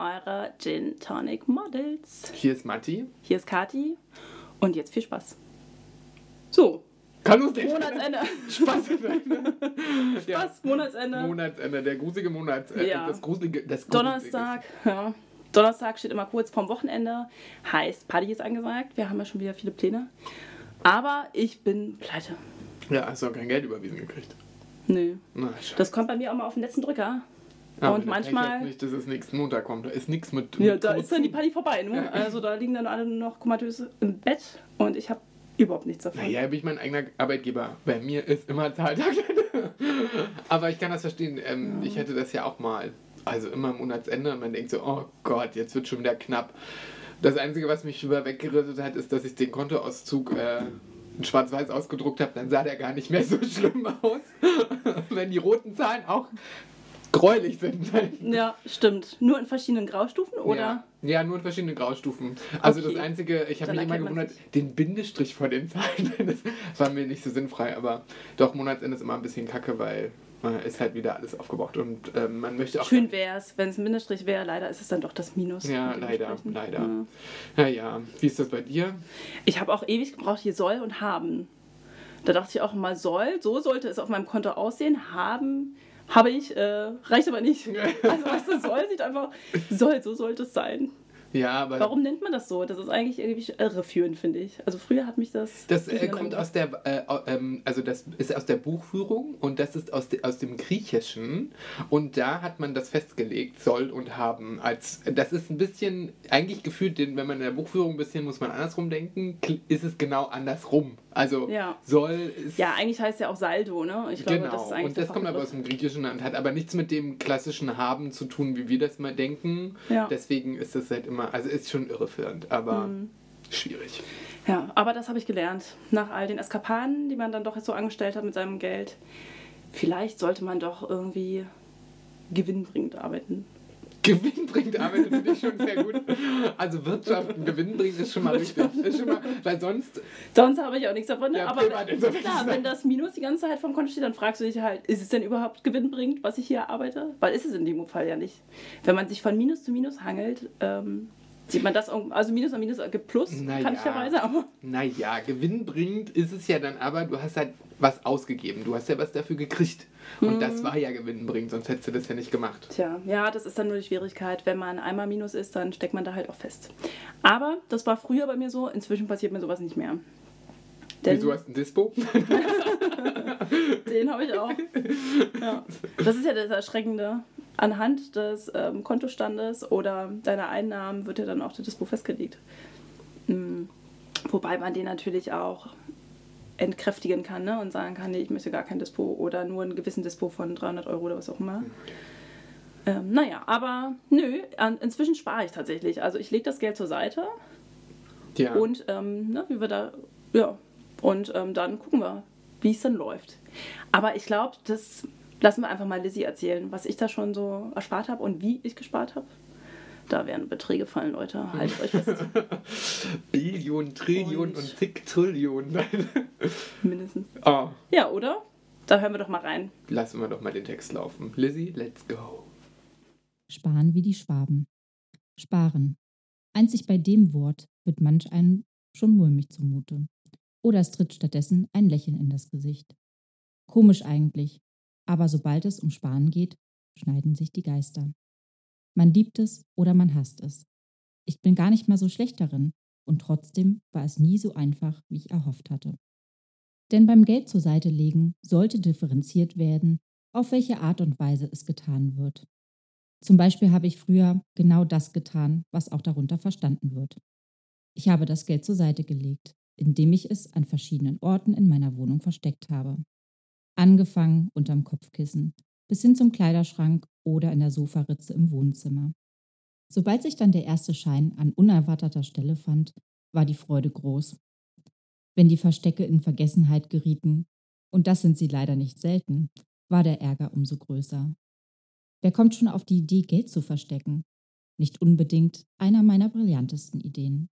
eure Gin Tonic Models. hier ist Matti. Hier ist Kati und jetzt viel Spaß. So, Kann uns nicht Monatsende. Spaß. Spaß, Monatsende. Monatsende, der gruselige Monats... Äh, Ja. Das gruselige... Das gruselige Donnerstag, ja. Donnerstag steht immer kurz vorm Wochenende. Heißt, Party ist angesagt. Wir haben ja schon wieder viele Pläne. Aber ich bin pleite. Ja, hast du auch kein Geld überwiesen gekriegt. Nö. Na, schade. Das kommt bei mir auch mal auf den letzten Drücker. Aber und manchmal- jetzt nicht, dass es nächsten Montag kommt. Da ist nichts mit... Ja, mit da ist dann die Party vorbei. Ne? Also da liegen dann alle noch komatös im Bett und ich habe überhaupt nichts davon. Naja, bin ich mein eigener Arbeitgeber. Bei mir ist immer Zahltag. Aber ich kann das verstehen. Ähm, Ich hätte das ja auch mal. Also immer Monatsende und man denkt so, oh Gott, jetzt wird schon wieder knapp. Das Einzige, was mich über weggerettet hat, ist, dass ich den Kontoauszug äh, in schwarz-weiß ausgedruckt habe. Dann sah der gar nicht mehr so schlimm aus. Wenn die roten Zahlen auch gräulich sind. Ja, stimmt. Nur in verschiedenen Graustufen oder? Ja, ja, nur in verschiedenen Graustufen. Also Okay. das Einzige, ich habe mich immer gewundert, den Bindestrich vor den Zahlen, das war mir nicht so sinnfrei, aber doch, Monatsende ist immer ein bisschen kacke, weil äh, ist halt wieder alles aufgebraucht und ähm, man möchte auch... Schön wäre es, wenn es ein Bindestrich wäre. Leider ist es dann doch das Minus. Ja, leider, leider. Ja. Naja, wie ist das bei dir? Ich habe auch ewig gebraucht hier soll und haben. Da dachte ich auch mal soll, so sollte es auf meinem Konto aussehen. Haben habe ich, äh, reicht aber nicht. Also weißt du, soll sieht einfach, soll, so sollte es sein. Ja, aber Warum nennt man das so? Das ist eigentlich irgendwie irreführend, finde ich. Also früher hat mich das... das äh, kommt aus der, äh, ähm, also das ist aus der Buchführung und das ist aus, de, aus dem Griechischen und da hat man das festgelegt, soll und haben. Als, das ist ein bisschen, eigentlich gefühlt, wenn man in der Buchführung ein bisschen, muss man andersrum denken, ist es genau andersrum. Also Ja. soll ist... Ja, eigentlich heißt ja auch Saldo, ne? Ich glaube, Genau, das ist eigentlich und das kommt aber aus dem Griechischen und hat aber nichts mit dem klassischen Haben zu tun, wie wir das mal denken. Ja. Deswegen ist das halt immer, also ist schon irreführend, aber Mhm. schwierig. Ja, aber das habe ich gelernt. Nach all den Eskapaden, die man dann doch jetzt so angestellt hat mit seinem Geld. Vielleicht sollte man doch irgendwie gewinnbringend arbeiten. Gewinnbringend arbeitet finde ich schon sehr gut. Also Wirtschaft und gewinnbringend ist schon mal richtig. Ist schon mal, weil sonst, Sonst habe ich auch nichts davon. Ja, aber privat klar, wenn das Minus die ganze Zeit vom Konto steht, dann fragst du dich halt, ist es denn überhaupt gewinnbringend, was ich hier arbeite? Weil ist es in dem Fall ja nicht. Wenn man sich von Minus zu Minus hangelt, ähm, sieht man das, also Minus an Minus ergibt Plus, Naja. kanntlicherweise, aber naja, gewinnbringend ist es ja dann aber, du hast halt was ausgegeben. Du hast ja was dafür gekriegt. Und Mhm. das war ja gewinnbringend, sonst hättest du das ja nicht gemacht. Tja, ja, das ist dann nur die Schwierigkeit. Wenn man einmal Minus ist, dann steckt man da halt auch fest. Aber das war früher bei mir so, inzwischen passiert mir sowas nicht mehr. Denn Wieso hast du ein Dispo? den habe ich auch. Ja. Das ist ja das Erschreckende. Anhand des ähm, Kontostandes oder deiner Einnahmen wird ja dann auch der Dispo festgelegt. Mm, Wobei man den natürlich auch entkräftigen kann ne? und sagen kann, nee, ich möchte gar kein Dispo oder nur einen gewissen Dispo von 300 Euro oder was auch immer. Ähm, naja, aber nö, inzwischen spare ich tatsächlich. Also ich lege das Geld zur Seite Ja. und ähm, ne, wie wir da, ja, und ähm, dann gucken wir, wie es dann läuft. Aber ich glaube, das lassen wir einfach mal Lizzie erzählen, was ich da schon so erspart habe und wie ich gespart habe. Da werden Beträge fallen, Leute. Haltet euch fest. Billionen, Trillionen und, Und- zig Trillionen. Mindestens. oh, Ja, oder? Da hören wir doch mal rein. lassen wir doch mal den Text laufen. Lizzie, let's go. Sparen wie die Schwaben. Sparen. Einzig bei dem Wort wird manch einem schon mulmig zumute. Oder es tritt stattdessen ein Lächeln in das Gesicht. Komisch eigentlich, aber sobald es um Sparen geht, schneiden sich die Geister. Man liebt es oder man hasst es. Ich bin gar nicht mal so schlecht darin und trotzdem war es nie so einfach, wie ich erhofft hatte. Denn beim Geld zur Seite legen sollte differenziert werden, auf welche Art und Weise es getan wird. Zum Beispiel habe ich früher genau das getan, was auch darunter verstanden wird. Ich habe das Geld zur Seite gelegt, indem ich es an verschiedenen Orten in meiner Wohnung versteckt habe. Angefangen unterm Kopfkissen, bis hin zum Kleiderschrank oder in der Sofaritze im Wohnzimmer. Sobald sich dann der erste Schein an unerwarteter Stelle fand, war die Freude groß. Wenn die Verstecke in Vergessenheit gerieten, und das sind sie leider nicht selten, war der Ärger umso größer. Wer kommt schon auf die Idee, Geld zu verstecken? Nicht unbedingt einer meiner brillantesten Ideen.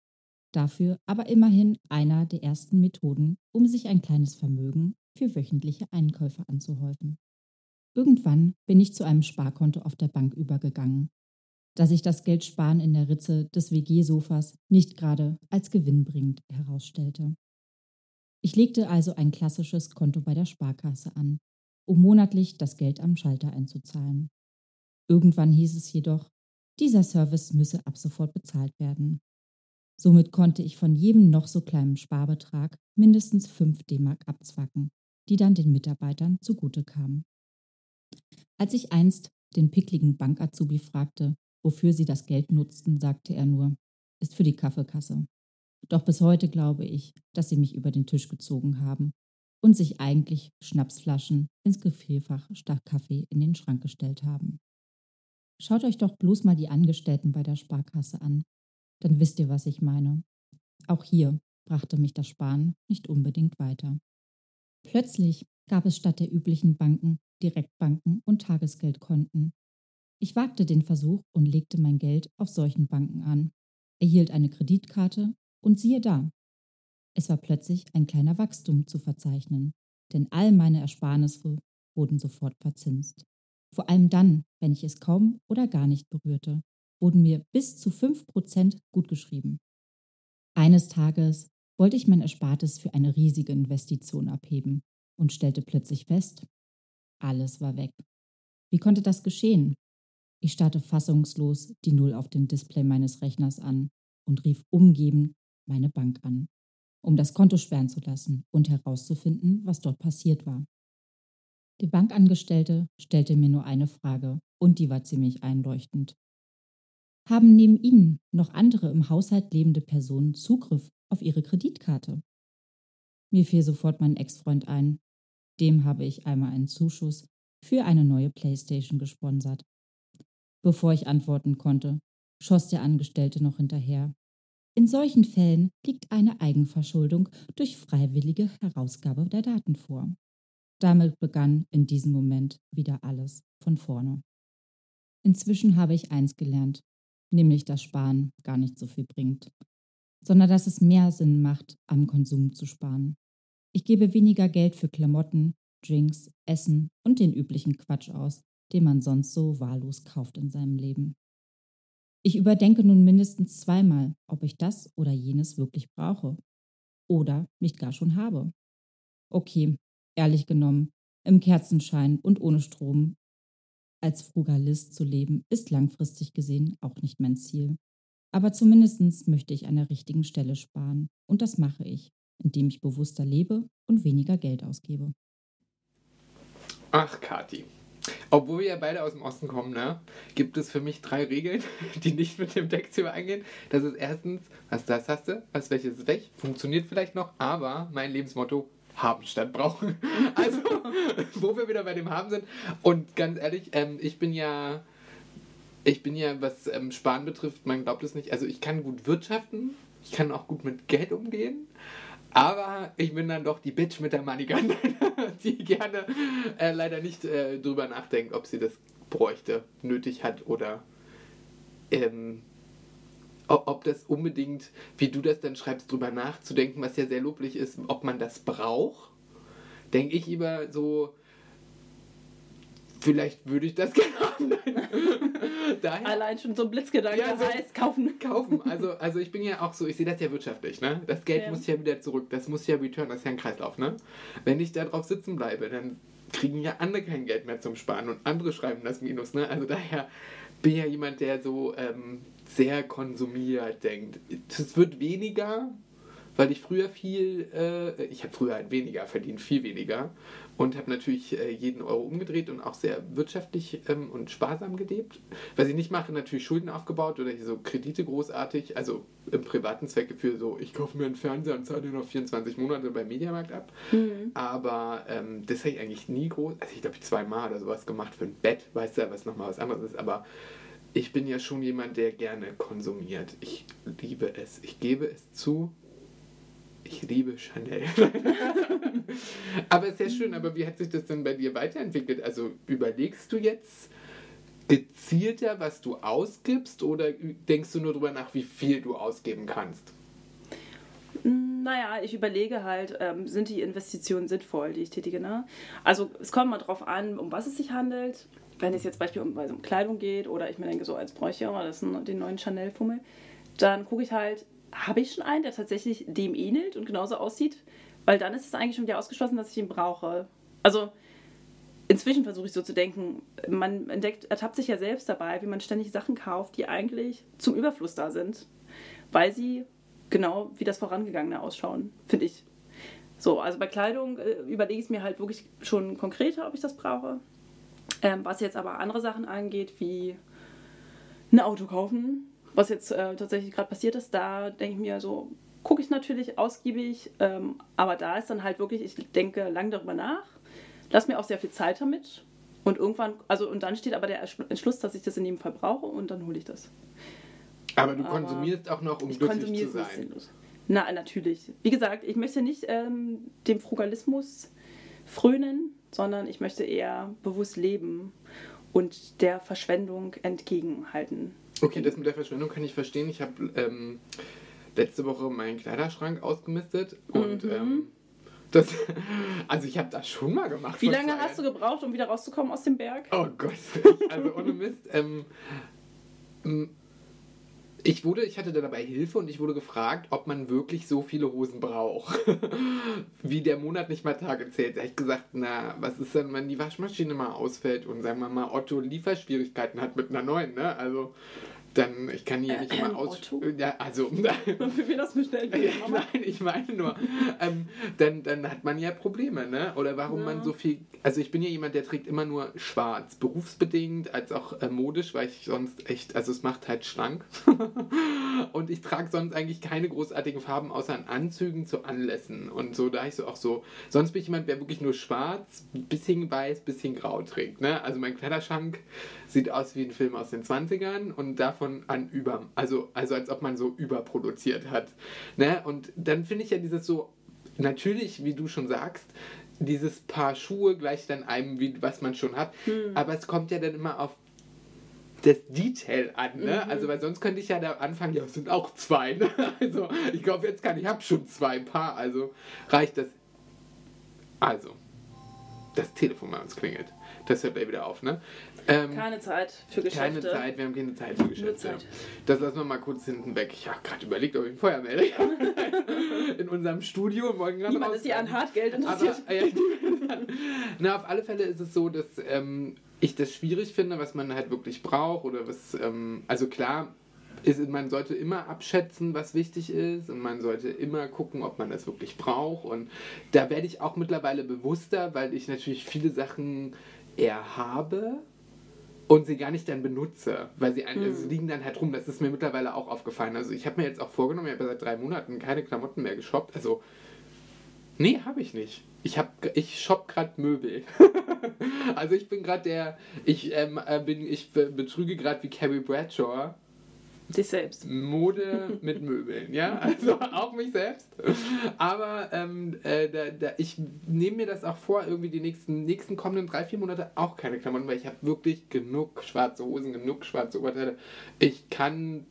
Dafür aber immerhin einer der ersten Methoden, um sich ein kleines Vermögen für wöchentliche Einkäufe anzuhäufen. Irgendwann bin ich zu einem Sparkonto auf der Bank übergegangen, da sich das Geldsparen in der Ritze des WG-Sofas nicht gerade als gewinnbringend herausstellte. Ich legte also ein klassisches Konto bei der Sparkasse an, um monatlich das Geld am Schalter einzuzahlen. Irgendwann hieß es jedoch, dieser Service müsse ab sofort bezahlt werden. Somit konnte ich von jedem noch so kleinen Sparbetrag mindestens 5 D-Mark abzwacken, die dann den Mitarbeitern zugute kamen. Als ich einst den pickligen Bankazubi fragte, wofür sie das Geld nutzten, sagte er nur, ist für die Kaffeekasse. Doch bis heute glaube ich, dass sie mich über den Tisch gezogen haben und sich eigentlich Schnapsflaschen ins Gefrierfach statt Kaffee in den Schrank gestellt haben. Schaut euch doch bloß mal die Angestellten bei der Sparkasse an, dann wisst ihr, was ich meine. Auch hier brachte mich das Sparen nicht unbedingt weiter. Plötzlich gab es statt der üblichen Banken Direktbanken und Tagesgeldkonten. Ich wagte den Versuch und legte mein Geld auf solchen Banken an, erhielt eine Kreditkarte und siehe da. Es war plötzlich ein kleiner Wachstum zu verzeichnen, denn all meine Ersparnisse wurden sofort verzinst. Vor allem dann, wenn ich es kaum oder gar nicht berührte, wurden mir bis zu 5% gutgeschrieben. Eines Tages wollte ich mein Erspartes für eine riesige Investition abheben und stellte plötzlich fest, alles war weg. Wie konnte das geschehen? Ich starrte fassungslos die Null auf dem Display meines Rechners an und rief umgeben meine Bank an, um das Konto sperren zu lassen und herauszufinden, was dort passiert war. Die Bankangestellte stellte mir nur eine Frage und die war ziemlich einleuchtend. Haben neben Ihnen noch andere im Haushalt lebende Personen Zugriff auf Ihre Kreditkarte? Mir fiel sofort mein Ex-Freund ein. Dem habe ich einmal einen Zuschuss für eine neue Playstation gesponsert. Bevor ich antworten konnte, schoss der Angestellte noch hinterher. In solchen Fällen liegt eine Eigenverschuldung durch freiwillige Herausgabe der Daten vor. Damit begann in diesem Moment wieder alles von vorne. Inzwischen habe ich eins gelernt, nämlich dass Sparen gar nicht so viel bringt, sondern dass es mehr Sinn macht, am Konsum zu sparen. Ich gebe weniger Geld für Klamotten, Drinks, Essen und den üblichen Quatsch aus, den man sonst so wahllos kauft in seinem Leben. Ich überdenke nun mindestens zweimal, ob ich das oder jenes wirklich brauche oder nicht gar schon habe. Okay, ehrlich genommen, im Kerzenschein und ohne Strom als Frugalist zu leben, ist langfristig gesehen auch nicht mein Ziel. Aber zumindest möchte ich an der richtigen Stelle sparen. Und das mache ich, indem ich bewusster lebe und weniger Geld ausgebe. Ach, Kathi. Obwohl wir ja beide aus dem Osten kommen, ne, gibt es für mich drei Regeln, die nicht mit dem Text übereingehen. Das ist erstens, was das hast du, was welches ist weg, funktioniert vielleicht noch, aber mein Lebensmotto, haben statt brauchen. Also, wo wir wieder bei dem Haben sind. Und ganz ehrlich, ähm, ich bin ja, ich bin ja, was ähm, Sparen betrifft, man glaubt es nicht. Also ich kann gut wirtschaften, ich kann auch gut mit Geld umgehen. Aber ich bin dann doch die Bitch mit der Money Gun, die gerne äh, leider nicht äh, drüber nachdenkt, ob sie das bräuchte, nötig hat oder ähm, ob das unbedingt, wie du das dann schreibst, drüber nachzudenken, was ja sehr loblich ist, ob man das braucht, denke ich lieber so, vielleicht würde ich das gerne haben. Daher, Allein schon so ein Blitzgedanke ja, so heißt kaufen. Kaufen. Also, also ich bin ja auch so, ich sehe das ja wirtschaftlich, ne? Das Geld ja. muss ja wieder zurück, das muss ja return, das ist ja ein Kreislauf, ne? Wenn ich da drauf sitzen bleibe, dann kriegen ja andere kein Geld mehr zum Sparen und andere schreiben das Minus, ne? Also daher bin ja jemand, der so ähm, sehr konsumiert denkt. Es wird weniger, weil ich früher viel, äh, ich habe früher halt weniger verdient, viel weniger und habe natürlich äh, jeden Euro umgedreht und auch sehr wirtschaftlich ähm, und sparsam gelebt. Was ich nicht mache, natürlich Schulden aufgebaut oder so Kredite großartig, also im privaten Zwecke für so, ich kaufe mir einen Fernseher und zahle noch 24 Monate beim Mediamarkt ab. Mhm. Aber ähm, das habe ich eigentlich nie groß, also ich glaube ich zweimal oder sowas gemacht für ein Bett, weißt du, was nochmal was anderes ist, aber ich bin ja schon jemand, der gerne konsumiert. Ich liebe es. Ich gebe es zu. Ich liebe Chanel. aber sehr schön. Aber wie hat sich das denn bei dir weiterentwickelt? Also überlegst du jetzt gezielter, was du ausgibst oder denkst du nur darüber nach, wie viel du ausgeben kannst? Naja, ich überlege halt, ähm, sind die Investitionen sinnvoll, die ich tätige. Ne? Also es kommt mal drauf an, um was es sich handelt. Wenn es jetzt beispielsweise um Kleidung geht oder ich mir denke, so als bräuchte ich auch das ist den neuen Chanel-Fummel, dann gucke ich halt, habe ich schon einen, der tatsächlich dem ähnelt und genauso aussieht? Weil dann ist es eigentlich schon wieder ausgeschlossen, dass ich ihn brauche. Also inzwischen versuche ich so zu denken, man entdeckt, ertappt sich ja selbst dabei, wie man ständig Sachen kauft, die eigentlich zum Überfluss da sind, weil sie genau wie das Vorangegangene ausschauen, finde ich. So, also bei Kleidung äh, überlege ich mir halt wirklich schon konkreter, ob ich das brauche. Ähm, was jetzt aber andere Sachen angeht, wie ein Auto kaufen, was jetzt äh, tatsächlich gerade passiert ist, da denke ich mir so, gucke ich natürlich ausgiebig, ähm, aber da ist dann halt wirklich, ich denke lang darüber nach, lass mir auch sehr viel Zeit damit und irgendwann, also und dann steht aber der Entschluss, dass ich das in jedem Fall brauche und dann hole ich das. Aber du aber konsumierst auch noch, um glücklich zu sein. Na, natürlich. Wie gesagt, ich möchte nicht ähm, dem Frugalismus frönen, sondern ich möchte eher bewusst leben und der Verschwendung entgegenhalten. Okay, das mit der Verschwendung kann ich verstehen. Ich habe ähm, letzte Woche meinen Kleiderschrank ausgemistet und mhm. ähm, das, also ich habe das schon mal gemacht. Wie lange hast du gebraucht, um wieder rauszukommen aus dem Berg? Oh Gott, also ohne Mist. Ähm, ich wurde, ich hatte da dabei Hilfe und ich wurde gefragt, ob man wirklich so viele Hosen braucht. Wie der Monat nicht mal Tage zählt. Da habe ich gesagt, na, was ist denn, wenn die Waschmaschine mal ausfällt und sagen wir mal Otto Lieferschwierigkeiten hat mit einer neuen, ne? Also dann, ich kann hier nicht äh, immer aus. Ja, also. Für wen das bestellt ja, Nein, ich meine nur, ähm, dann, dann hat man ja Probleme, ne? Oder warum ja. man so viel. Also ich bin ja jemand, der trägt immer nur schwarz, berufsbedingt, als auch äh, modisch, weil ich sonst echt, also es macht halt schlank. und ich trage sonst eigentlich keine großartigen Farben außer an Anzügen zu Anlässen. Und so, da ich so auch so. Sonst bin ich jemand, der wirklich nur schwarz, bisschen weiß, bisschen grau trägt, ne? Also mein Kleiderschrank sieht aus wie ein Film aus den 20ern und davon an über, also, also als ob man so überproduziert hat. Ne? Und dann finde ich ja dieses so, natürlich, wie du schon sagst, dieses Paar Schuhe gleich dann einem, wie, was man schon hat, hm. aber es kommt ja dann immer auf das Detail an, ne? Mhm. Also, weil sonst könnte ich ja da anfangen, ja, es sind auch zwei, ne? Also, ich glaube, jetzt kann ich, habe schon zwei Paar, also reicht das. Also, das Telefon bei uns klingelt. Das hört er wieder auf, ne? Ähm, keine Zeit für Geschäfte. Keine Zeit, wir haben keine Zeit für Geschäfte. Zeit. Das lassen wir mal kurz hinten weg. Ich habe gerade überlegt, ob ich ein Feuer melde. In unserem Studio. Niemand ist hier an Hartgeld interessiert. Aber, äh, na, auf alle Fälle ist es so, dass ähm, ich das schwierig finde, was man halt wirklich braucht. Oder was, ähm, also klar, ist, man sollte immer abschätzen, was wichtig ist und man sollte immer gucken, ob man das wirklich braucht. Und da werde ich auch mittlerweile bewusster, weil ich natürlich viele Sachen eher habe und sie gar nicht dann benutze, weil sie, ein, hm. also liegen dann halt rum. Das ist mir mittlerweile auch aufgefallen. Also ich habe mir jetzt auch vorgenommen, ich habe seit drei Monaten keine Klamotten mehr geshoppt. Also, nee, habe ich nicht. Ich, hab, ich shop gerade Möbel. also ich bin gerade der, ich, ähm, äh, bin, ich betrüge gerade wie Carrie Bradshaw Dich selbst. Mode mit Möbeln, ja, also auch mich selbst. Aber ähm, äh, da, da, ich nehme mir das auch vor, irgendwie die nächsten, nächsten kommenden drei, vier Monate auch keine Klamotten, weil ich habe wirklich genug schwarze Hosen, genug schwarze Oberteile. Ich kann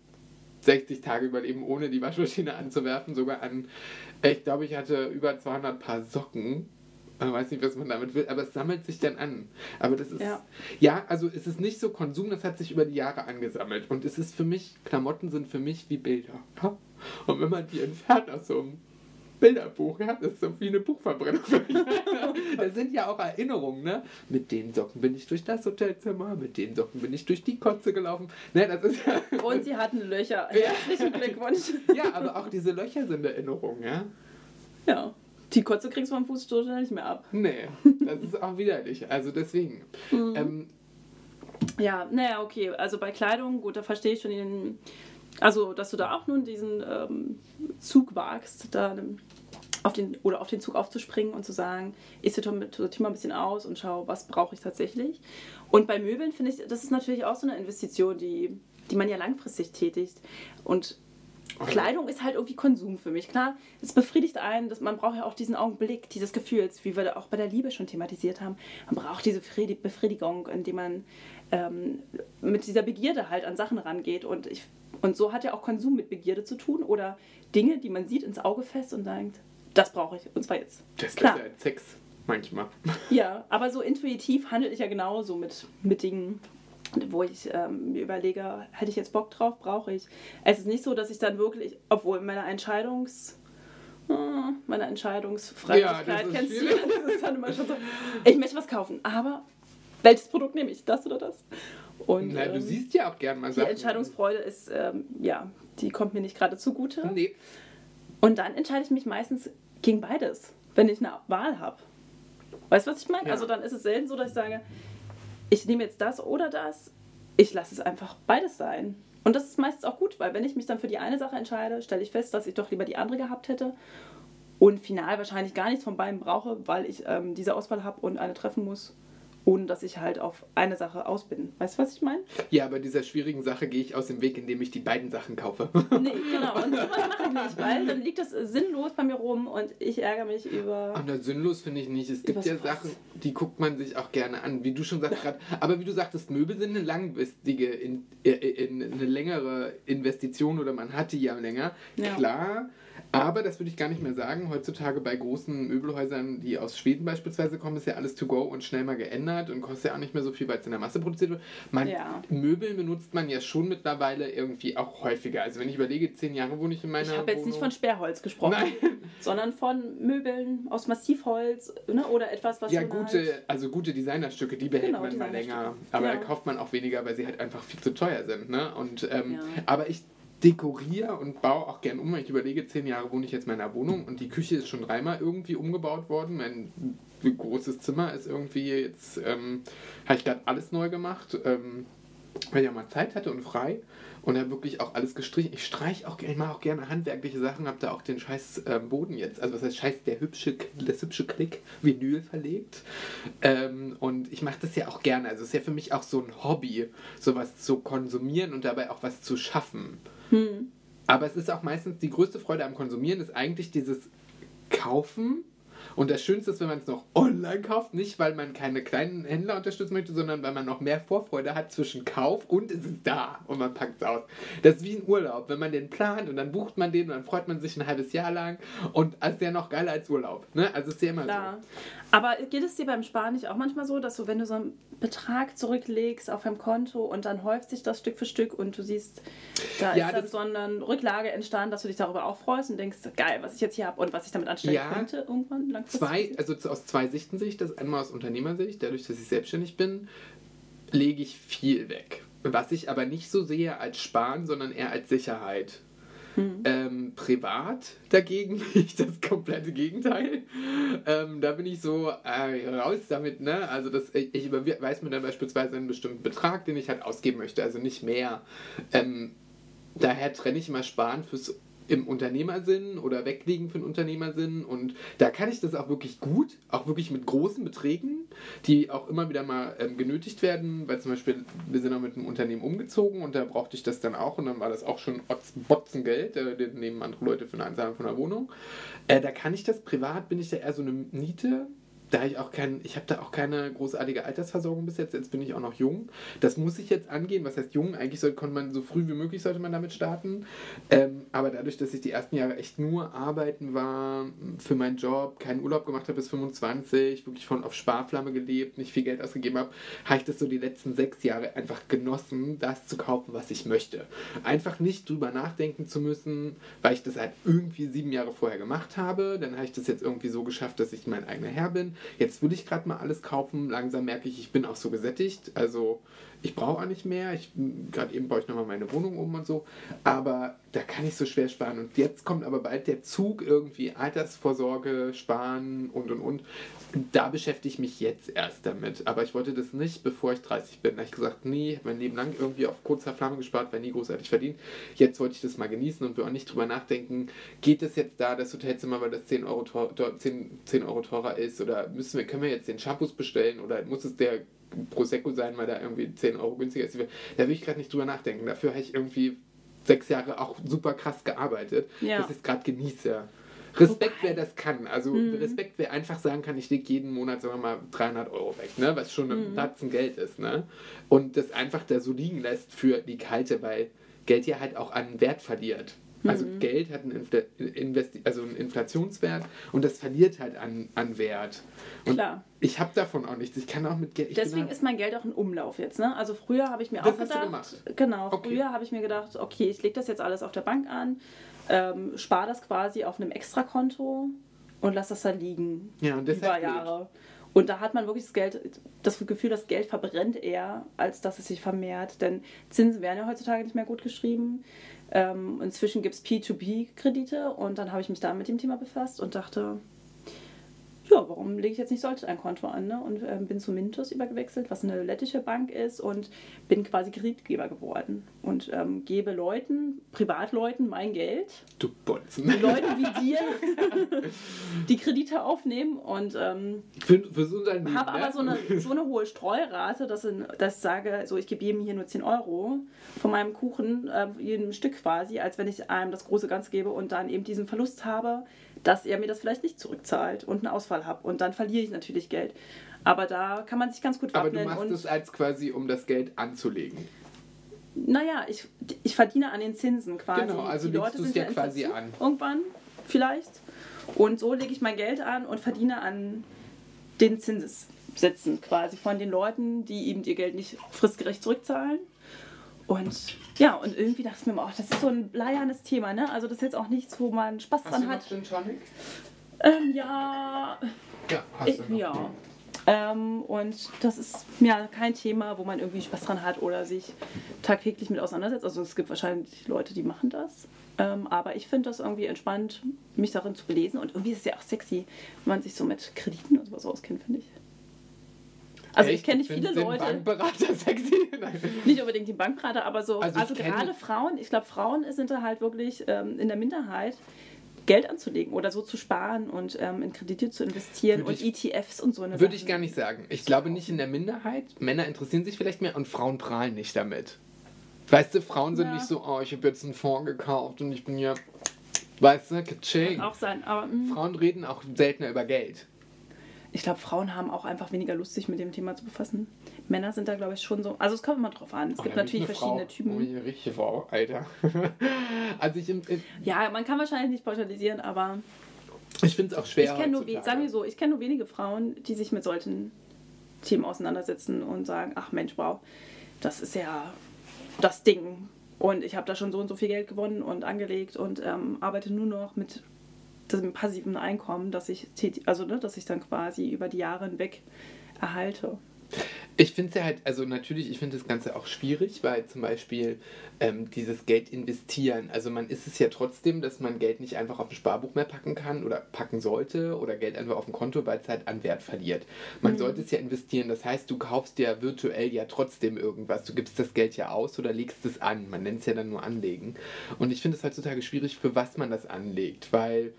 60 Tage überleben, ohne die Waschmaschine anzuwerfen, sogar an, ich glaube, ich hatte über 200 Paar Socken man weiß nicht, was man damit will, aber es sammelt sich dann an. Aber das ist, ja. ja, also es ist nicht so Konsum, das hat sich über die Jahre angesammelt. Und es ist für mich, Klamotten sind für mich wie Bilder. Und wenn man die entfernt aus so einem Bilderbuch, ja, das ist so wie eine Buchverbrennung. das sind ja auch Erinnerungen, ne? Mit den Socken bin ich durch das Hotelzimmer, mit den Socken bin ich durch die Kotze gelaufen. Ne, das ist ja Und sie hatten Löcher. Herzlichen Glückwunsch. ja, aber auch diese Löcher sind Erinnerungen, ja? Ja. Die Kotze kriegst du vom Fußstoß nicht mehr ab. Nee, das ist auch widerlich. Also deswegen. Mhm. Ähm, ja, naja, okay. Also bei Kleidung, gut, da verstehe ich schon den. Also, dass du da auch nun diesen ähm, Zug wagst, da auf den, oder auf den Zug aufzuspringen und zu sagen, ich sortiere mal ein bisschen aus und schaue, was brauche ich tatsächlich. Und bei Möbeln finde ich, das ist natürlich auch so eine Investition, die, die man ja langfristig tätigt. Und Kleidung ist halt irgendwie Konsum für mich. Klar, es befriedigt einen, dass man braucht ja auch diesen Augenblick, dieses Gefühls, wie wir auch bei der Liebe schon thematisiert haben. Man braucht diese Fried- Befriedigung, indem man ähm, mit dieser Begierde halt an Sachen rangeht. Und, ich, und so hat ja auch Konsum mit Begierde zu tun oder Dinge, die man sieht, ins Auge fest und denkt, das brauche ich. Und zwar jetzt. Das ist besser als Sex, manchmal. Ja, aber so intuitiv handle ich ja genauso mit, mit Dingen, wo ich ähm, mir überlege, hätte ich jetzt Bock drauf, brauche ich. Es ist nicht so, dass ich dann wirklich, obwohl meine Entscheidungs... äh, Meine Entscheidungsfreiwilligkeit, Ja, kennst du schwierig. das ist dann immer schon so, ich möchte was kaufen, aber welches Produkt nehme ich, das oder das? Und Na, du ähm, siehst ja auch gern mal die Sachen. Entscheidungsfreude ist, ähm, ja, die kommt mir nicht gerade zugute. Nee. Und dann entscheide ich mich meistens gegen beides, wenn ich eine Wahl habe. Weißt du, was ich meine? Ja. Also dann ist es selten so, dass ich sage, ich nehme jetzt das oder das. Ich lasse es einfach beides sein. Und das ist meistens auch gut, weil wenn ich mich dann für die eine Sache entscheide, stelle ich fest, dass ich doch lieber die andere gehabt hätte und final wahrscheinlich gar nichts von beiden brauche, weil ich ähm, diese Auswahl habe und eine treffen muss, ohne dass ich halt auf eine Sache aus bin. Weißt du, was ich meine? Ja, bei dieser schwierigen Sache gehe ich aus dem Weg, indem ich die beiden Sachen kaufe. Nee, genau. Und sowas mache ich nicht, weil dann liegt das sinnlos bei mir rum und ich ärgere mich über. Und das sinnlos finde ich nicht. Es gibt ja? Sachen, die guckt man sich auch gerne an. Wie du schon sagst gerade. Aber wie du sagtest, Möbel sind eine langfristige, in, äh, in, eine längere Investition oder man hat die ja länger. Ja. Klar. Aber das würde ich gar nicht mehr sagen. Heutzutage bei großen Möbelhäusern, die aus Schweden beispielsweise kommen, ist ja alles to go und schnell mal geändert und kostet ja auch nicht mehr so viel, weil es in der Masse produziert wird. Man, Ja. Möbel benutzt man ja schon mittlerweile irgendwie auch häufiger. Also wenn ich überlege, zehn Jahre wohne ich in meiner Ich habe jetzt nicht von. Sperrholz gesprochen, Nein. sondern von Möbeln aus Massivholz ne? oder etwas, was Ja, gute, Halt also gute Designerstücke, die behält Genau, man mal länger. Aber Ja. da kauft man auch weniger, weil sie halt einfach viel zu teuer sind. Ne? Und, ähm, Ja. Aber ich dekoriere und baue auch gern um. Ich überlege, zehn Jahre wohne ich jetzt in meiner Wohnung und die Küche ist schon dreimal irgendwie umgebaut worden. Mein großes Zimmer ist irgendwie jetzt, ähm, habe ich gerade alles neu gemacht, ähm, weil ich auch mal Zeit hatte und frei. Und habe wirklich auch alles gestrichen. Ich streiche auch, gerne- ich mache auch gerne handwerkliche Sachen, habe da auch den scheiß ähm, Boden jetzt, also was heißt scheiß, der hübsche, das hübsche Klick Vinyl verlegt. Ähm, und ich mache das ja auch gerne. Also es ist ja für mich auch so ein Hobby, sowas zu konsumieren und dabei auch was zu schaffen. Hm. Aber es ist auch meistens die größte Freude am Konsumieren, ist eigentlich dieses Kaufen. Und das Schönste ist, wenn man es noch online kauft, nicht weil man keine kleinen Händler unterstützen möchte, sondern weil man noch mehr Vorfreude hat zwischen Kauf und es ist da und man packt es aus. Das ist wie ein Urlaub, wenn man den plant und dann bucht man den und dann freut man sich ein halbes Jahr lang und es ist ja noch geiler als Urlaub. Ne? Also ist ja immer Klar. Aber geht es dir beim Sparen nicht auch manchmal so, dass du, wenn du so einen Betrag zurücklegst auf deinem Konto und dann häuft sich das Stück für Stück und du siehst, da Ja, ist dann so eine Rücklage entstanden, dass du dich darüber auch freust und denkst, geil, was ich jetzt hier habe und was ich damit anstellen Ja. könnte irgendwann langfristig? Zwei, also aus zwei Sichten sehe ich das. Einmal aus Unternehmersicht, dadurch, dass ich selbstständig bin, lege ich viel weg. Was ich aber nicht so sehe als Sparen, sondern eher als Sicherheit. Ähm, privat dagegen bin ich das komplette Gegenteil. Ähm, da bin ich so äh, raus damit, ne? Also das, ich, überweise mir dann beispielsweise einen bestimmten Betrag, den ich halt ausgeben möchte, also nicht mehr. Ähm, daher trenne ich immer Sparen fürs im Unternehmersinn oder weglegen für den Unternehmersinn. Und da kann ich das auch wirklich gut, auch wirklich mit großen Beträgen, die auch immer wieder mal ähm, genötigt werden, weil zum Beispiel wir sind auch mit einem Unternehmen umgezogen und da brauchte ich das dann auch. Und dann war das auch schon Otz- Botzengeld, den nehmen andere Leute für eine Anzahlung von der Wohnung. Äh, da kann ich das privat, bin ich da eher so eine Niete, da ich auch kein, ich habe da auch keine großartige Altersversorgung bis jetzt. Jetzt bin ich auch noch jung. Das muss ich jetzt angehen. Was heißt jung? Eigentlich sollte, konnte man so früh wie möglich sollte man damit starten. Ähm, aber dadurch, dass ich die ersten Jahre echt nur arbeiten war, für meinen Job, keinen Urlaub gemacht habe bis 25, wirklich von auf Sparflamme gelebt, nicht viel Geld ausgegeben habe, habe ich das so die letzten sechs Jahre einfach genossen, das zu kaufen, was ich möchte. Einfach nicht drüber nachdenken zu müssen, weil ich das halt irgendwie sieben Jahre vorher gemacht habe. Dann habe ich das jetzt irgendwie so geschafft, dass ich mein eigener Herr bin. Jetzt will ich gerade mal alles kaufen. Langsam merke ich, ich bin auch so gesättigt. Also ich brauche auch nicht mehr. Ich gerade eben baue ich nochmal meine Wohnung um und so. Aber da kann ich so schwer sparen. Und jetzt kommt aber bald der Zug irgendwie Altersvorsorge, Sparen und und und. Da beschäftige ich mich jetzt erst damit. Aber ich wollte das nicht, bevor ich 30 bin. Da habe ich gesagt, habe mein Leben lang irgendwie auf kurzer Flamme gespart, weil nie großartig verdient. Jetzt wollte ich das mal genießen und will auch nicht drüber nachdenken, geht es jetzt da, das Hotelzimmer, weil das 10 Euro, teuer, 10, 10 Euro teurer ist? Oder müssen wir, können wir jetzt den Shampoos bestellen? Oder muss es der Prosecco sein, weil da irgendwie 10 Euro günstiger ist? Da will ich gerade nicht drüber nachdenken. Dafür habe ich irgendwie sechs Jahre auch super krass gearbeitet, Ja. dass ich es gerade genieße. Respekt, wer das kann. Also Mhm. Respekt, wer einfach sagen kann, ich lege jeden Monat, sagen wir mal, 300 Euro weg, ne? was schon ein Mhm. Batzen Geld ist. Ne? Und das einfach da so liegen lässt für die Kalte, weil Geld ja halt auch an Wert verliert. Also Mhm. Geld hat einen, Investi also einen Inflationswert und das verliert halt an, an Wert. Und Klar. ich habe davon auch nichts. Ich kann auch mit Geld. Deswegen ist mein Geld auch in Umlauf jetzt. Ne? Also früher habe ich mir Das auch hast du gedacht, gemacht? genau, Okay. früher habe ich mir gedacht, okay, ich lege das jetzt alles auf der Bank an, ähm, spare das quasi auf einem Extrakonto und lasse das da liegen Ja, und das über halt blöd. Jahre. Und da hat man wirklich das Geld, das Gefühl, das Geld verbrennt eher, als dass es sich vermehrt. Denn Zinsen werden ja heutzutage nicht mehr gut geschrieben. Ähm, inzwischen gibt es P2P-Kredite und dann habe ich mich da mit dem Thema befasst und dachte, ja, warum lege ich jetzt nicht solch ein Konto an? Ne? Und ähm, bin zu Mintos übergewechselt, was eine lettische Bank ist und bin quasi Kreditgeber geworden und ähm, gebe Leuten, Privatleuten mein Geld, Du Bolzen. Leuten wie dir, die Kredite aufnehmen und ähm, Für, für so habe aber so eine, so eine hohe Streurate, dass, in, dass ich sage, so ich gebe jedem hier nur 10 Euro von meinem Kuchen, äh, jedem Stück quasi, als wenn ich einem das große Ganze gebe und dann eben diesen Verlust habe, dass er mir das vielleicht nicht zurückzahlt und einen Ausfall habe. Und dann verliere ich natürlich Geld. Aber da kann man sich ganz gut Aber du wappnen. machst und es als quasi, um das Geld anzulegen. naja, ich, ich verdiene an den Zinsen quasi. Genau, also Die legst Leute sind ja quasi an. Irgendwann, vielleicht. Und so lege ich mein Geld an und verdiene an den Zinssätzen quasi von den Leuten, die eben ihr Geld nicht fristgerecht zurückzahlen. Und ja, und irgendwie dachte ich mir mal, ach, das ist so ein bleiernes Thema, ne? Also das ist jetzt auch nichts, wo man Spaß Hast du dran noch hat. Gin Tonic? Ähm, ja, Ja, hast ich, du noch. ja. Ähm, und das ist ja kein Thema, wo man irgendwie Spaß dran hat oder sich tagtäglich mit auseinandersetzt. Also es gibt wahrscheinlich Leute, die machen das. Ähm, aber ich finde das irgendwie entspannt, mich darin zu belesen. Und irgendwie ist es ja auch sexy, wenn man sich so mit Krediten und sowas auskennt, finde ich. Also ich kenne nicht viele findest den Leute, Bankberater sexy. Nicht unbedingt die Bankberater, aber so, Also also, ich gerade Frauen, ich glaube, Frauen sind da halt wirklich ähm, in der Minderheit, Geld anzulegen oder so zu sparen und ähm, in Kredite zu investieren Würde und ich- ETFs und so eine Würde ich Sachen. gar nicht sagen. Ich glaube nicht in der Minderheit. Männer interessieren sich vielleicht mehr und Frauen prahlen nicht damit. Weißt du, Frauen sind Ja. nicht so, oh, ich habe jetzt einen Fonds gekauft und ich bin ja, weißt du, Kaching. auch sein. Aber mm, Frauen reden auch seltener über Geld. Ich glaube, Frauen haben auch einfach weniger Lust, sich mit dem Thema zu befassen. Männer sind da, glaube ich, schon so. Also es kommt immer drauf an. Es Oh, gibt natürlich verschiedene Frau. Typen. Oh, eine richtige Frau, Alter. also ich, ich, Ja, man kann wahrscheinlich nicht pauschalisieren, aber ich finde es auch schwer. ich kenne nur, we- heutzutage. sagen wir so, ich kenne nur wenige Frauen, die sich mit solchen Themen auseinandersetzen und sagen, ach Mensch, wow, das ist ja das Ding. Und ich habe da schon so und so viel Geld gewonnen und angelegt und ähm, arbeite nur noch mit diesem passiven Einkommen, dass ich also ne, dass ich dann quasi über die Jahre hinweg erhalte. Ich finde es ja halt, also natürlich, ich finde das Ganze auch schwierig, weil zum Beispiel ähm, dieses Geld investieren, also man ist es ja trotzdem, dass man Geld nicht einfach auf ein Sparbuch mehr packen kann oder packen sollte oder Geld einfach auf ein Konto, weil es halt an Wert verliert. Man sollte es ja investieren, das heißt, du kaufst ja virtuell ja trotzdem irgendwas. Du gibst das Geld ja aus oder legst es an. Man nennt es ja dann nur anlegen. Und ich finde es heutzutage schwierig, für was man das anlegt, weil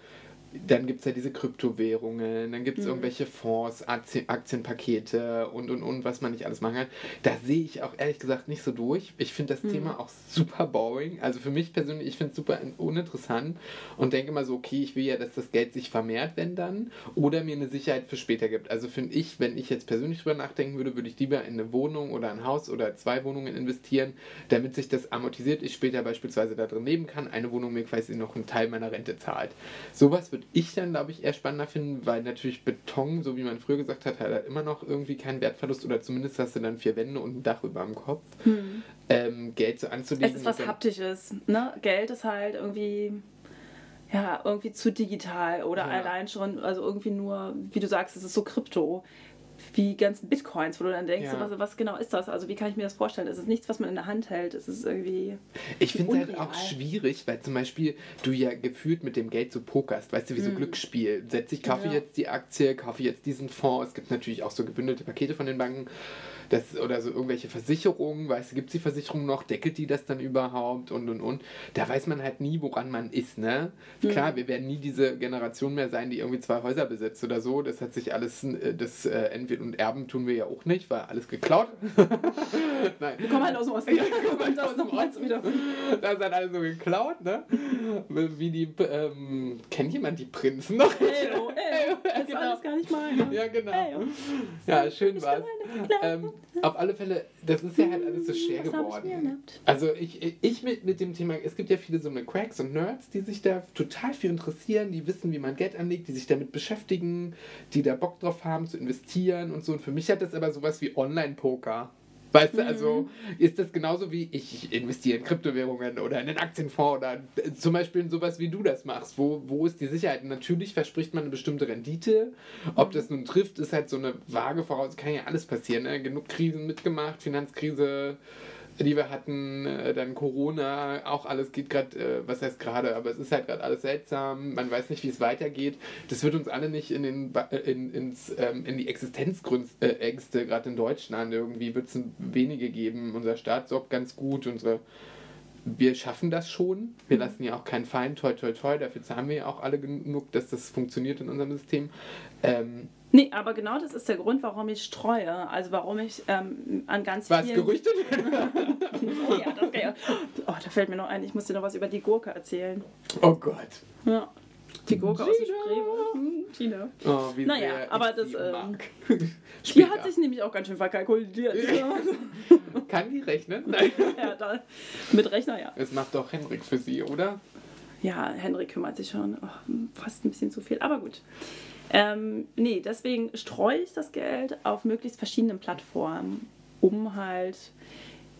dann gibt es ja diese Kryptowährungen, dann gibt es irgendwelche Fonds, Aktien, Aktienpakete und und und, was man nicht alles machen kann. Da sehe ich auch ehrlich gesagt nicht so durch. Ich finde das Thema auch super boring. Also für mich persönlich, ich finde es super un- uninteressant und denke immer so, okay, ich will ja, dass das Geld sich vermehrt, wenn dann, oder mir eine Sicherheit für später gibt. Also finde ich, wenn ich jetzt persönlich drüber nachdenken würde, würde ich lieber in eine Wohnung oder ein Haus oder zwei Wohnungen investieren, damit sich das amortisiert, ich später beispielsweise da drin leben kann, eine Wohnung mir quasi noch einen Teil meiner Rente zahlt. Sowas würde ich dann, glaube ich, eher spannender finden, weil natürlich Beton, so wie man früher gesagt hat, hat halt immer noch irgendwie keinen Wertverlust oder zumindest hast du dann vier Wände und ein Dach über dem Kopf. Ähm, Geld so anzulegen. Es ist was Haptisches. Ne? Geld ist halt irgendwie, ja, irgendwie zu digital oder Ja. allein schon, also irgendwie nur, wie du sagst, es ist so Krypto. Wie ganzen Bitcoins, wo du dann denkst, Ja. was, was genau ist das? Also wie kann ich mir das vorstellen? Es ist nichts, was man in der Hand hält. Es ist irgendwie. Ich finde es halt auch schwierig, weil zum Beispiel du ja gefühlt mit dem Geld so pokerst, weißt du, wie so Glücksspiel. Setz ich, kaufe. Ja. jetzt die Aktie, kaufe jetzt diesen Fonds. Es gibt natürlich auch so gebündelte Pakete von den Banken. Das, oder so irgendwelche Versicherungen, weißt du, gibt es die Versicherung noch, deckelt die das dann überhaupt und und und. Da weiß man halt nie, woran man ist, ne? Klar, wir werden nie diese Generation mehr sein, die irgendwie zwei Häuser besitzt oder so. Das hat sich alles, äh, das äh, entweder und erben tun wir ja auch nicht, weil alles geklaut. Nein. Wir kommen halt aus dem Osten. Ja, kommen halt aus dem Osten. wieder. Das ist halt alles so geklaut, ne? Wie die, ähm, kennt jemand die Prinzen noch? Ey, oh, ey, oh, das ist Genau. alles gar nicht mein. Ja, genau. Ey, oh. Ja, schön war's. Ähm, auf alle Fälle, das ist ja halt alles so schwer Was ich geworden. erlaubt? Also ich, ich mit, mit dem Thema, es gibt ja viele so eine Cracks und Nerds, die sich da total für interessieren, die wissen, wie man Geld anlegt, die sich damit beschäftigen, die da Bock drauf haben zu investieren und so. Und für mich hat das aber sowas wie Online-Poker. Weißt du, also ist das genauso wie ich investiere in Kryptowährungen oder in einen Aktienfonds oder zum Beispiel in sowas wie du das machst. Wo, wo ist die Sicherheit? Natürlich verspricht man eine bestimmte Rendite. Ob das nun trifft, ist halt so eine vage Voraus. Kann ja alles passieren. Ne? Genug Krisen mitgemacht, Finanzkrise, die wir hatten, äh, dann Corona, auch alles geht gerade, äh, was heißt gerade, aber es ist halt gerade alles seltsam. Man weiß nicht, wie es weitergeht. Das wird uns alle nicht in, den, äh, in, ins, ähm, in die Existenzängste, Ängste, gerade in Deutschland irgendwie, wird es wenige geben. Unser Staat sorgt ganz gut, unsere wir schaffen das schon. Wir lassen ja auch keinen Feind, toi, toi, toi. Dafür zahlen wir ja auch alle genug, dass das funktioniert in unserem System. Ähm, Nee, aber genau das ist der Grund, warum ich streue. Also warum ich ähm, an ganz war es vielen... gerüchtet? Oh ja, das kann ja. Oh, da fällt mir noch ein, ich muss dir noch was über die Gurke erzählen. oh Gott. Ja. Die Gurke aus dem Gina. Spreewald. Hm, Tina. Oh, wie Naja, sehr aber ich das, ähm. Die hat sich nämlich auch ganz schön verkalkuliert. Kann die rechnen? Nein. ja da, mit Rechner, ja. Das macht doch Henrik für sie, oder? Ja, Henrik kümmert sich schon. Oh, fast ein bisschen zu viel, aber gut. Ähm, nee, deswegen streue ich das Geld auf möglichst verschiedenen Plattformen, um halt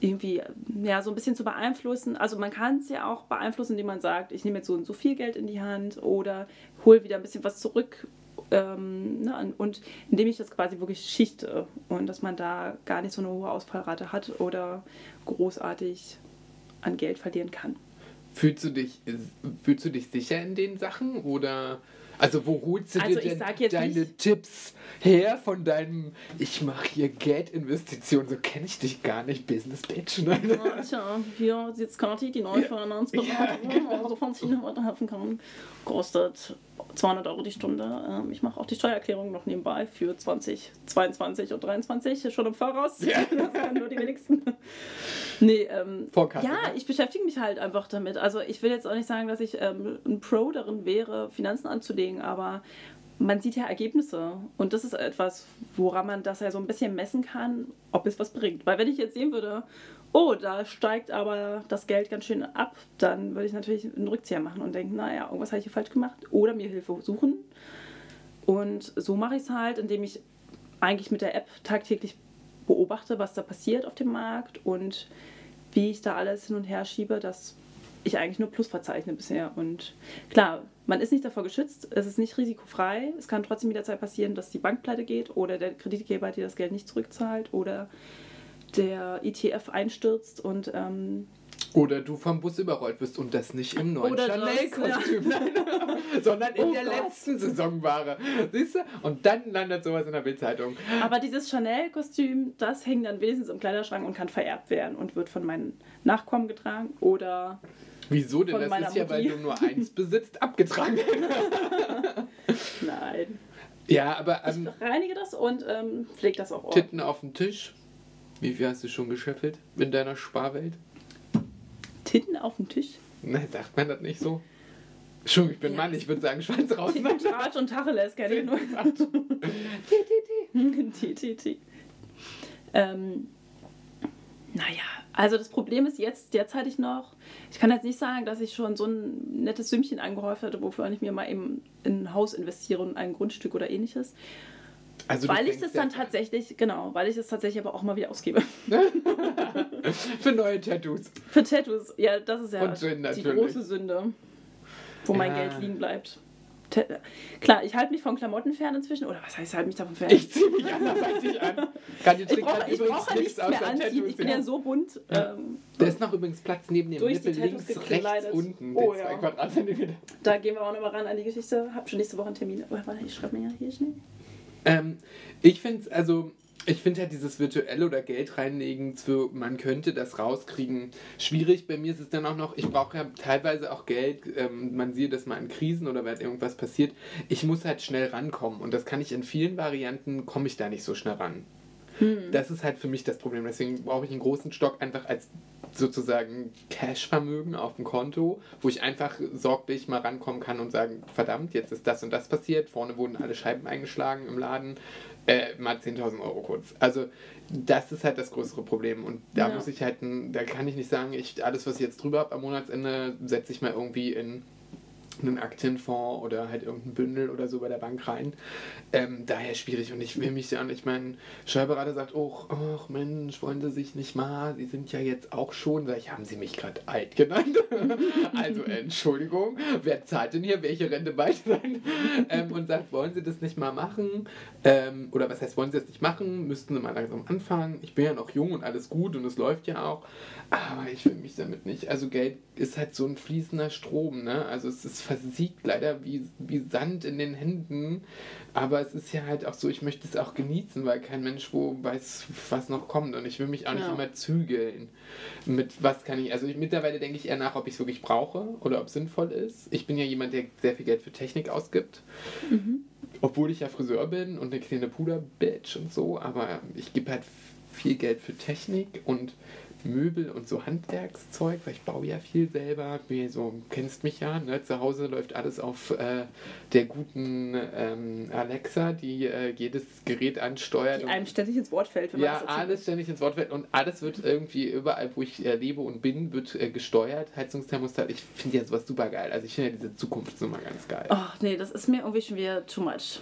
irgendwie ja, so ein bisschen zu beeinflussen. Also man kann es ja auch beeinflussen, indem man sagt, ich nehme jetzt so und so viel Geld in die Hand oder hole wieder ein bisschen was zurück. Ähm, ne, und indem ich das quasi wirklich schichte und dass man da gar nicht so eine hohe Ausfallrate hat oder großartig an Geld verlieren kann. Fühlst du dich, fühlst du dich sicher in den Sachen? Oder also wo holst du Also dir denn deine nicht- Tipps her von deinem Ich mache hier Geldinvestitionen, so kenne ich dich gar nicht, Business Bitch. Ne? Ja, tja, hier sitzt Kati, die neue Finanzberaterin, Ja, genau. also ich Ihnen weiterhelfen kann. Kostet 200 Euro die Stunde. Ähm, Ich mache auch die Steuererklärung noch nebenbei für 2022 und 2023, schon im Voraus. Ja. Das können nur die wenigsten. Nee, ähm, Vorkasse, ja, ne? ich beschäftige mich halt einfach damit. Also ich will jetzt auch nicht sagen, dass ich ähm, ein Pro darin wäre, Finanzen anzulegen, aber man sieht ja Ergebnisse. Und das ist etwas, woran man das ja so ein bisschen messen kann, ob es was bringt. Weil wenn ich jetzt sehen würde, oh, da steigt aber das Geld ganz schön ab, dann würde ich natürlich einen Rückzieher machen und denken, naja, irgendwas habe ich hier falsch gemacht. Oder mir Hilfe suchen. Und so mache ich es halt, indem ich eigentlich mit der App tagtäglich beobachte, was da passiert auf dem Markt und wie ich da alles hin und her schiebe, dass ich eigentlich nur Plus verzeichne bisher. Und klar, man ist nicht davor geschützt, es ist nicht risikofrei. Es kann trotzdem jederzeit passieren, dass die Bank pleite geht oder der Kreditgeber dir das Geld nicht zurückzahlt oder der ETF einstürzt und ähm, Oder du vom Bus überrollt wirst und das nicht im neuen Chanel-Kostüm, sondern in Oh der Gott. letzten Saisonware. Siehst du? Und dann landet sowas in der Bildzeitung. Aber dieses Chanel-Kostüm, das hängt dann wenigstens im Kleiderschrank und kann vererbt werden und wird von meinen Nachkommen getragen oder Wieso denn? Das ist ja, weil du nur eins besitzt, abgetragen. nein. ja, aber ähm, Ich reinige das und ähm, pflege das auch ordentlich. Titten auf dem Tisch. Wie viel hast du schon geschöffelt in deiner Sparwelt? Titten auf dem Tisch. Nein, sagt man das nicht so? Entschuldigung, ich bin Ja. Mann, ich würde sagen Schwanz raus. Titten, Tratsch und Tacheles kenne ich nur. T, T, T. Ähm, naja, also das Problem ist jetzt derzeitig noch, ich kann jetzt nicht sagen, dass ich schon so ein nettes Sümmchen angehäuft hatte, wofür ich mir mal eben in ein Haus investiere und ein Grundstück oder ähnliches. Also weil ich das dann tatsächlich, genau, weil ich das tatsächlich aber auch mal wieder ausgebe. Für neue Tattoos. Für Tattoos, ja, das ist ja die große Sünde, wo mein Ja. Geld liegen bleibt. Klar, ich halte mich von Klamotten fern inzwischen. Oder was heißt, ich halte mich davon fern? Ich ziehe mich anderweitig an. Kann Ich brauche ich brauche nichts mehr anziehen. Ich bin ja so bunt. Ja. Ähm, Da ist noch übrigens Platz neben dem Durch die Nippel Tattoos links, rechts, gekleidet. unten. Oh, ja. Quadratzentimeter. da gehen wir auch nochmal ran an die Geschichte. Hab schon nächste Woche einen Termin. Oh, warte, ich schreibe mir ja hier schnell. Ähm, ich finde es, also, Ich finde halt dieses virtuelle oder Geld reinlegen für man könnte das rauskriegen schwierig. Bei mir ist es dann auch noch, ich brauche ja teilweise auch Geld. Ähm, man sieht das mal in Krisen oder wenn irgendwas passiert. Ich muss halt schnell rankommen und das kann ich in vielen Varianten, komme ich da nicht so schnell ran. Das ist halt für mich das Problem. Deswegen brauche ich einen großen Stock einfach als sozusagen Cash-Vermögen auf dem Konto, wo ich einfach sorglich mal rankommen kann und sagen, verdammt, jetzt ist das und das passiert, vorne wurden alle Scheiben eingeschlagen im Laden, äh, mal 10.000 Euro kurz. Also das ist halt das größere Problem und da Ja. muss ich halt, da kann ich nicht sagen, ich alles, was ich jetzt drüber habe am Monatsende, setze ich mal irgendwie in einen Aktienfonds oder halt irgendein Bündel oder so bei der Bank rein. Ähm, daher schwierig und ich will mich ja nicht, mein Steuerberater sagt, oh, ach Mensch, wollen Sie sich nicht mal, Sie sind ja jetzt auch schon, sag ich, haben Sie mich gerade alt genannt? also Entschuldigung, wer zahlt denn hier welche Rente weiter? ähm, und sagt, wollen Sie das nicht mal machen? Ähm, oder was heißt, wollen Sie das nicht machen? Müssten Sie mal langsam anfangen. Ich bin ja noch jung und alles gut und es läuft ja auch. Aber ich will mich damit nicht. Also Geld ist halt so ein fließender Strom, ne? Also es ist versiegt leider wie, wie Sand in den Händen. Aber es ist ja halt auch so, ich möchte es auch genießen, weil kein Mensch wo weiß, was noch kommt. Und ich will mich auch nicht Ja. immer zügeln. Mit was kann ich. Also ich, mittlerweile denke ich eher nach, ob ich es wirklich brauche oder ob es sinnvoll ist. Ich bin ja jemand, der sehr viel Geld für Technik ausgibt. Obwohl ich ja Friseur bin und eine kleine Puder-Bitch und so, aber ich gebe halt viel Geld für Technik und Möbel und so Handwerkszeug, weil ich baue ja viel selber. Bin so, kennst mich ja, ne? Zu Hause läuft alles auf äh, der guten ähm, Alexa, die äh, jedes Gerät ansteuert. Die und- einem ständig ins Wort fällt, wenn man ja, das erzählt. alles ständig ins Wort fällt und alles wird irgendwie überall, wo ich äh, lebe und bin, wird äh, gesteuert. Heizungsthermostat. Ich finde ja sowas super geil. Also ich finde ja diese Zukunftsnummer ganz geil. Ach nee, das ist mir irgendwie schon wieder too much.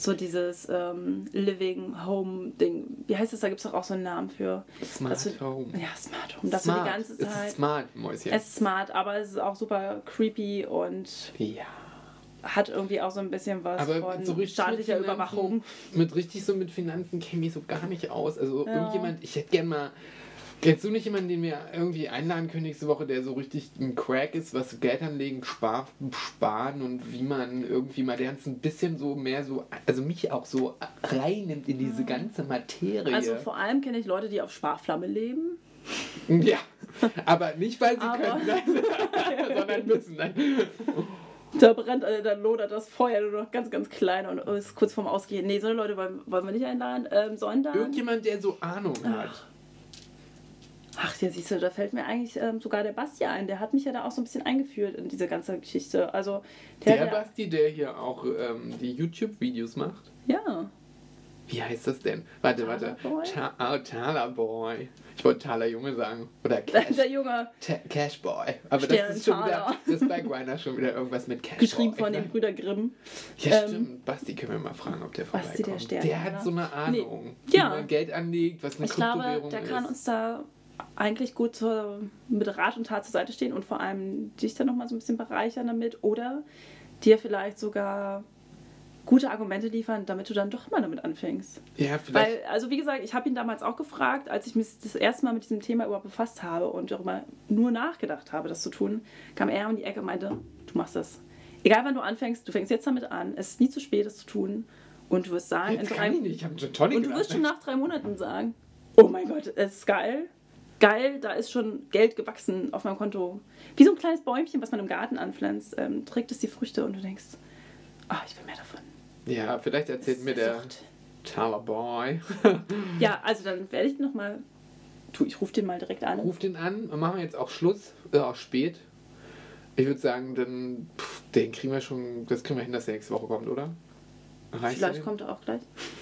So dieses ähm, Living Home Ding. Wie heißt das? Da gibt es doch auch so einen Namen für. Smart du, Home. Ja, Smart Home. Dass du die ganze Es ist Zeit. smart, Mäuschen. Es ist smart, aber es ist auch super creepy und ja. hat irgendwie auch so ein bisschen was Aber von so staatlicher Finanzen- Überwachung. Mit richtig so mit Finanzen kenne ich so gar nicht aus. Also Ja. irgendjemand, ich hätte gern mal. Kennst du nicht jemanden, den wir irgendwie einladen können nächste Woche, der so richtig ein Crack ist, was Geld anlegen, spar, sparen und wie man irgendwie mal der ein bisschen so mehr so, also mich auch so reinnimmt in diese ganze Materie. Also vor allem kenne ich Leute, die auf Sparflamme leben. ja, aber nicht, weil sie Aber- können, nein, sondern müssen. Nein. Da brennt, äh, da lodert das Feuer nur noch ganz, ganz klein und ist kurz vorm Ausgehen. Nee, so Leute wollen, wollen wir nicht einladen, ähm, sondern. Irgendjemand, der so Ahnung hat. Ach, ja, siehst du, da fällt mir eigentlich ähm, sogar der Basti ein. Der hat mich ja da auch so ein bisschen eingeführt in diese ganze Geschichte. Also, der, Der Basti, der hier auch ähm, die YouTube-Videos macht. ja. Wie heißt das denn? Warte, warte. Talerboy? Ta oh, Taler Boy. Ich wollte Taler Junge sagen. Oder Cash, Der Junge, Ta Cash Boy. Aber Stern das ist schon wieder, das ist bei Griner schon wieder irgendwas mit Cash geschrieben Boy. von den ne? Brüder Grimm. Ja, ähm, stimmt. Basti können wir mal fragen, ob der Basti, der vorbeikommt. Stern, der hat so eine Ahnung. Nee. Ja. Wie man Geld anlegt, was eine Ich glaube, Kryptowährung der ist. kann uns da eigentlich gut zur, mit Rat und Tat zur Seite stehen und vor allem dich dann nochmal so ein bisschen bereichern damit oder dir vielleicht sogar gute Argumente liefern, damit du dann doch mal damit anfängst. ja, vielleicht. Weil, also wie gesagt, ich habe ihn damals auch gefragt, als ich mich das erste Mal mit diesem Thema überhaupt befasst habe und darüber nur nachgedacht habe, das zu tun, kam er um die Ecke und meinte, du machst das. Egal wann du anfängst, du fängst jetzt damit an, es ist nie zu spät, das zu tun und du wirst sagen, Jetzt in kann drei, ich nicht. Ich habe einen Tonic und du wirst schon nach drei Monaten sagen, oh mein Gott, es ist geil. Geil, da ist schon Geld gewachsen auf meinem Konto. Wie so ein kleines Bäumchen, was man im Garten anpflanzt, ähm, trägt es die Früchte und du denkst, ah, ich will mehr davon. Ja, vielleicht erzählt mir der Sucht. Boy. Ja, also dann werde ich nochmal, tu, ich rufe den mal direkt an. Ruf den an und machen wir jetzt auch Schluss. Ist auch spät. Ich würde sagen, dann, pff, den kriegen wir schon, das kriegen wir hin, dass der nächste Woche kommt, oder? Reicht Vielleicht kommt er auch gleich.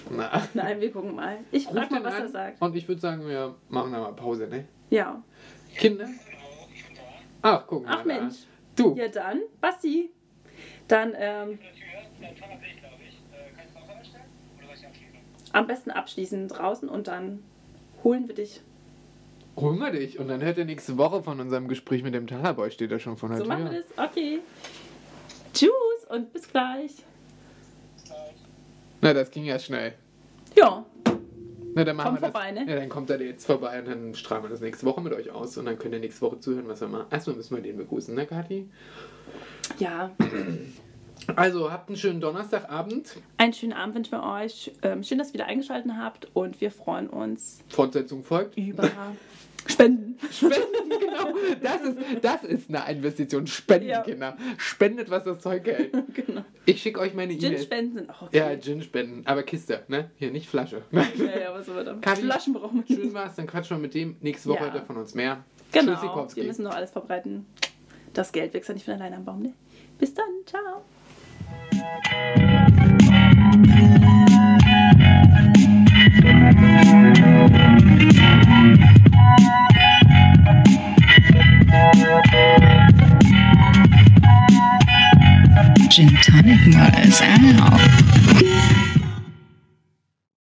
Na. Nein, wir gucken mal. Ich frage mal, was an er sagt. Und ich würde sagen, wir machen da mal Pause, ne? Ja. Kinder? Ach, guck mal. Ach. Mensch. Du, Ja dann, Basti. Dann ähm, am besten abschließen draußen und dann holen wir dich. holen wir dich. Und dann hört ihr nächste Woche von unserem Gespräch mit dem Talerboy, steht da schon von der So Tür. machen wir das. Okay. Tschüss und bis gleich. Na, das ging ja schnell. Ja, Na, dann machen Kommt wir das. vorbei, ne? Ja, dann kommt er jetzt vorbei und dann strahlen wir das nächste Woche mit euch aus und dann könnt ihr nächste Woche zuhören, was wir machen. Erstmal müssen wir den begrüßen, ne, Kathi? ja. Also, habt einen schönen Donnerstagabend. Einen schönen Abend wünschen wir euch. Ähm, schön, dass ihr wieder eingeschaltet habt und wir freuen uns Fortsetzung folgt. über Spenden. Spenden, genau. Das ist, das ist eine Investition. Spenden, Ja. Kinder. Spendet, was das Zeug hält. genau. Ich schicke euch meine E-Mail. Gin-Spenden sind auch okay. Ja, Gin-Spenden. Aber Kiste, ne? Hier, nicht Flasche. Ja, ja, was soll dann? Flaschen brauchen wir. Schön war's, dann quatschen wir mit dem. Nächste Woche Ja. hört er von uns mehr. Genau. Tschüssikowski. Wir müssen noch alles verbreiten. Das Geld wächst ja nicht von alleine am Baum. Ne? Bis dann. Ciao. Gin Tonic Models out.